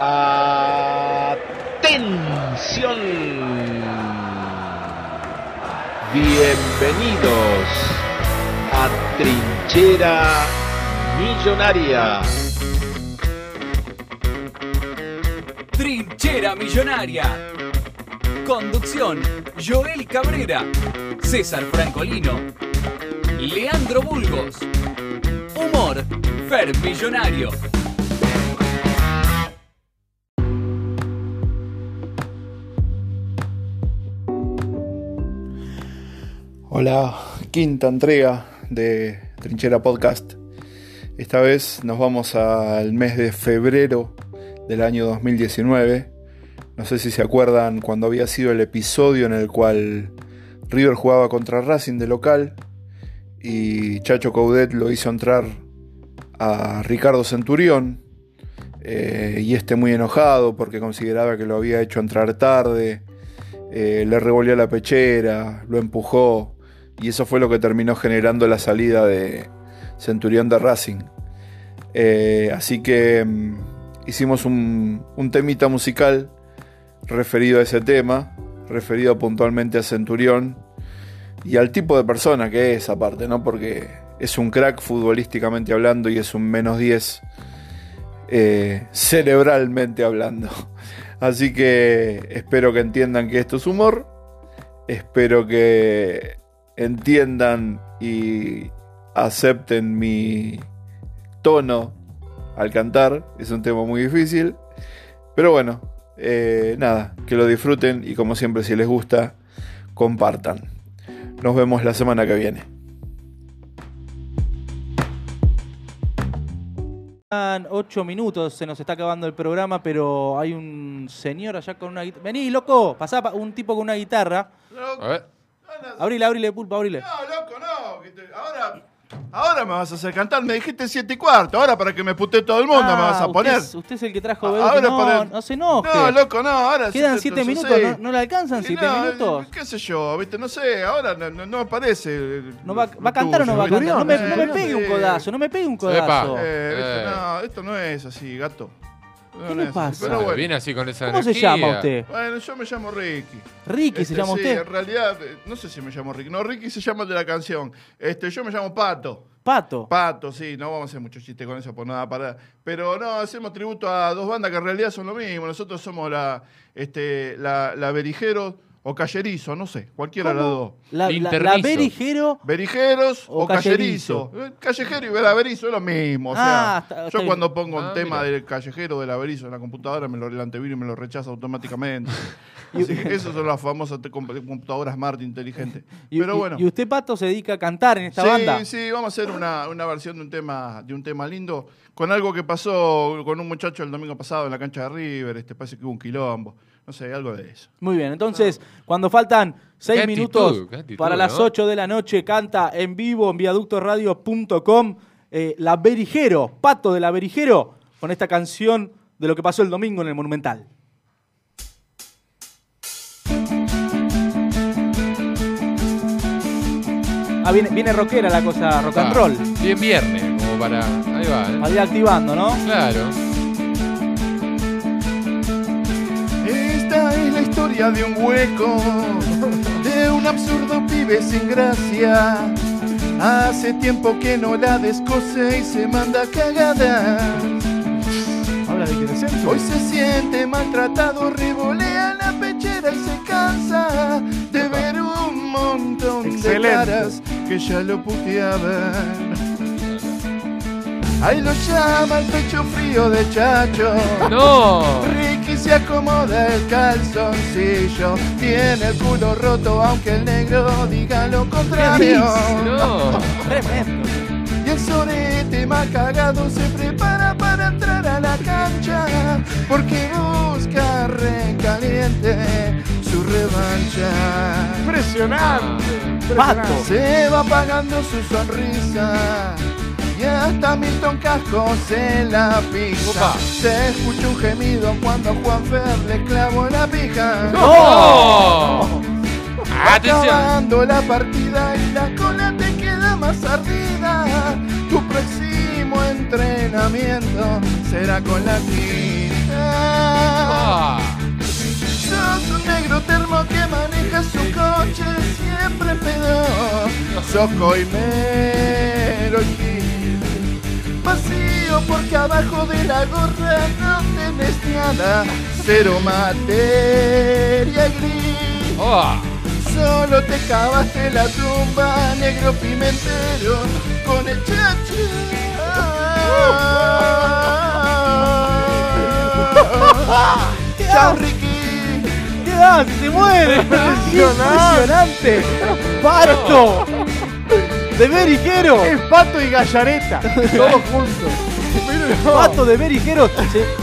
Atención. Bienvenidos a Trinchera Millonaria. Trinchera Millonaria. Conducción, Joel Cabrera, César Francolino, Leandro Bulgos. Humor, Fer Millonario. Hola, quinta entrega de Trinchera Podcast. Esta vez nos vamos al mes de febrero del año 2019. No sé si se acuerdan cuando había sido el episodio en el cual River jugaba contra Racing de local y Chacho Coudet lo hizo entrar a Ricardo Centurión eh, y este muy enojado porque consideraba que lo había hecho entrar tarde, eh, le revolvió la pechera, lo empujó y eso fue lo que terminó generando la salida de Centurión de Racing. Eh, así que mm, hicimos un, temita musical referido a ese tema, referido puntualmente a Centurión y al tipo de persona que es aparte, ¿no? Porque es un crack futbolísticamente hablando y es un menos 10 eh, cerebralmente hablando. Así que espero que entiendan que esto es humor, espero que entiendan y acepten mi tono al cantar, es un tema muy difícil, pero bueno, eh, nada, que lo disfruten y como siempre si les gusta, compartan. Nos vemos la semana que viene. 8 minutos, se nos está acabando el programa, pero hay un señor allá con una guitarra. Vení, loco, pasá pa- un tipo con una guitarra. A ver. Abrile, abrile, pulpa, abrile. No, loco, no. que te- Ahora, ahora me vas a hacer cantar. Me dijiste siete y cuarto. Ahora para que me putee todo el mundo Ah, me vas a usted poner. es- Usted es el que trajo Ahora Bebeto. No, para- no se enoje. No, loco, no. Ahora Quedan sí, 7 entonces, minutos, sí. ¿no, no le alcanzan Y 7 no, minutos? ¿Qué sé yo? ¿Viste? No sé. Ahora no, no, no aparece. ¿No va, va a cantar o no va a cantar? No me, no me pegue un codazo, no me pegue un codazo. Eh. Eh. No, esto no es así, gato. No, ¿Qué no le pasa? Pero bueno. Viene así con esa ¿Cómo se llama usted? Bueno, yo me llamo Ricky. Ricky se Este, llama sí, usted. en realidad, eh, no sé si me llamo Ricky. No, Ricky se llama el de la canción. Este, yo me llamo Pato. Pato. Pato, sí, no vamos a hacer mucho chiste con eso por nada para. Pero no, hacemos tributo a dos bandas que en realidad son lo mismo. Nosotros somos la, este, la, la Berijero o Callerizo, no sé, cualquiera de las dos. La, la, la. Berijero. Berijeros O o, callerizo. callerizo. Eh, Callejero y beraverizo es lo mismo. O Ah, está- yo cuando pongo un Ah, tema mira. del callejero del averizo en la computadora, me lo el antivirus me lo rechaza automáticamente. Así que esas son las famosas computadoras Smart inteligentes. Y, Pero y- bueno. y usted, Pato, se dedica a cantar en esta sí, banda. sí, vamos a hacer una, una versión de un tema de un tema lindo con algo que pasó con un muchacho el domingo pasado en la cancha de River, este parece que hubo un quilombo, no sé, algo de eso. Muy bien, entonces, cuando faltan seis Qué minutos actitud, qué actitud, para las ¿no? 8 de la noche, canta en vivo en viaductoradio.com eh, La Berijero, Pato de La Berijero, con esta canción de lo que pasó el domingo en el Monumental. Ah, viene, viene rockera la cosa, rock and roll. Bien viernes, como para. Ahí va, ¿eh? Para ir activando, ¿no? Claro. Historia de un hueco, de un absurdo pibe sin gracia. Hace tiempo que no la descose y se manda cagada. Habla de que Hoy se siente maltratado, revolea la pechera y se cansa de ver un montón Excelente. de caras que ya lo puteaban. Ahí lo llama el pecho frío de Chacho. ¡No! Se acomoda el calzoncillo. Tiene el culo roto, aunque el negro diga lo contrario. ¡No! Tremendo. Y el sorete más cagado se prepara para entrar a la cancha. Porque busca recaliente su revancha. Impresionante. Pato. Se va apagando su sonrisa. Y hasta Milton Casco se la pisa. Opa. Se escucha un gemido cuando Juan Fer le clavó la pija. ¡Atención! Acabando la partida y la cola te queda más ardida. Tu próximo entrenamiento será con la quinta. Ah, Sos un negro termo que maneja su coche siempre pedo. Sos coimero y. Vacío porque abajo de la gorra no tenés nada. Cero materia gris. ah. Solo te cavaste la tumba, negro pimentero, con el chacha. Chao, Ricky. ¿Qué hace? ¡Se muere! ¡Impresionante! ¡Pato! ¡De Berijero! Es pato y gallareta. Todos juntos. Pero no. ¡Pato de Berijero!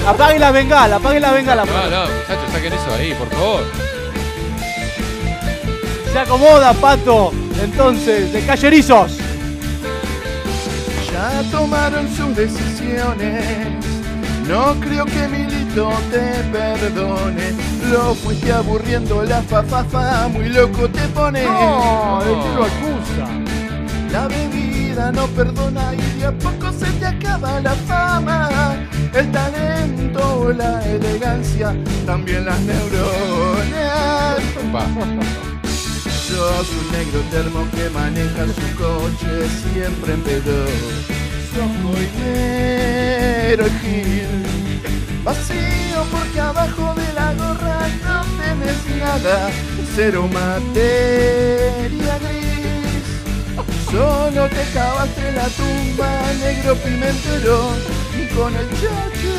Apague la bengala, apague la bengala. No, no, muchachos, saquen eso ahí, por favor. Se acomoda, Pato. Entonces, de callerizos. Ya tomaron sus decisiones. No creo que Milito te perdone. Lo fuiste aburriendo la fa fa fa, muy loco te pone. No, ¿de qué lo acusa? La bebida no perdona y de a poco se te acaba la fama. El talento, la elegancia, también las neuronas. Sos un negro termo que maneja su coche siempre en pedo. Sos coinero Gil. Vacío porque abajo de la gorra no tenés nada. Cero materia gris. Solo te cavaste la tumba, negro pimentero, con el chacho.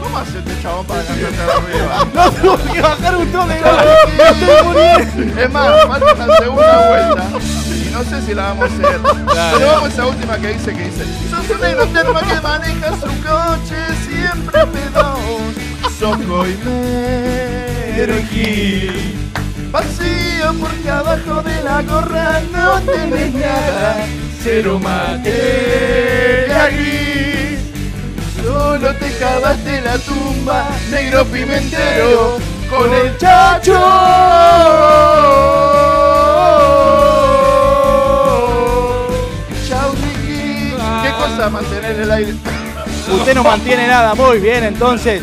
¿Cómo hace este chabón para cantarte arriba? No tuvo que bajar un tono de Es más, falta la segunda vuelta. Y no sé si la vamos a hacer. Pero vamos a esa última que dice que dice. Sos un negro termo que maneja su coche siempre pedón. Coimero y gil. Vacío porque abajo de la gorra no tenés nada. Cero materia gris. Solo te cavaste la tumba, negro pimentero, con el chacho. Chau, Ricky. ¿Qué cosa mantener el aire? Usted no mantiene nada. Muy bien, entonces.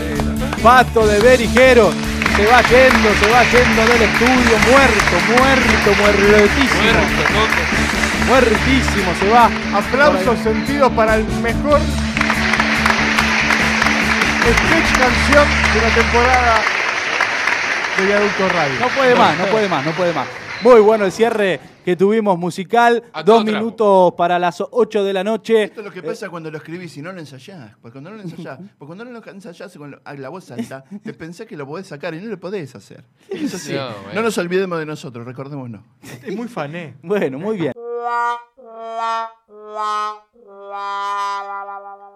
Pato de Berijero. Se va yendo, se va yendo del estudio. Muerto, muerto, muertísimo. Muerto. Muertísimo, se va. Aplausos sentidos para el mejor sketch canción de la temporada de Viaducto Radio. No puede más, no puede más, no puede más. Muy bueno el cierre que tuvimos musical. A Dos trapo. minutos para las 8 de la noche. Esto es lo que pasa cuando lo escribís y no lo ensayás. Porque cuando no lo ensayás, porque cuando no lo ensayás con la voz alta, te pensás que lo podés sacar y no lo podés hacer. Es así. No, nos olvidemos de nosotros, recordémonos. Es muy fané. Bueno, muy bien. la la la